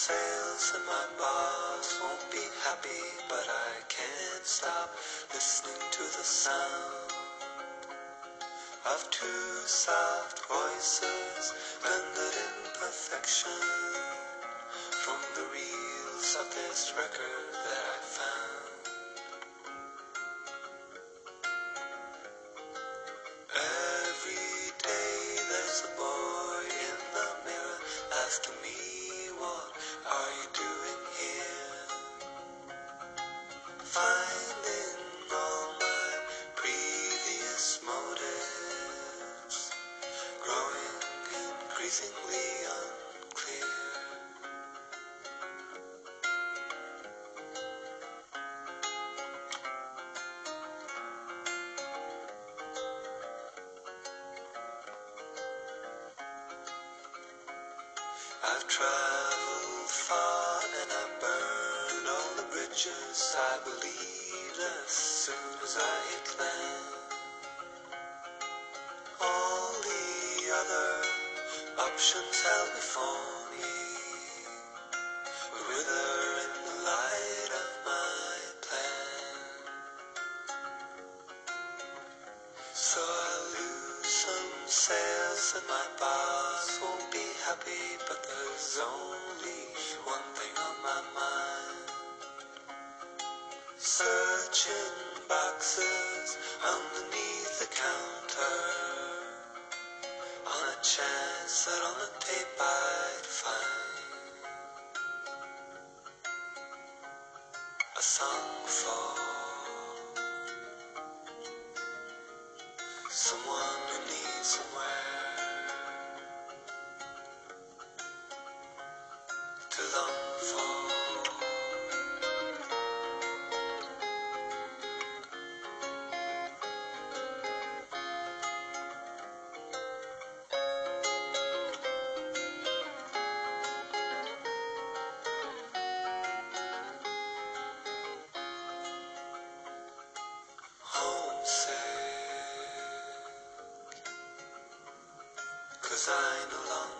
says that my boss won't be happy, but I can't stop listening to the sound of two soft voices blended in perfection from the reels of this record that I found. Every day there's a boy in the mirror asking me, What are you doing here? Finding all my previous motives growing increasingly unclear. I've traveled far and I burned all the bridges I believed as soon as I hit land. All the other options held before me wither in the light of my plan. So I lose some sales and my boss won't be happy, but there's only one thing on my mind. Searching boxes underneath the counter on a chance that on the tape I'd find a song for someone who needs somewhere sign along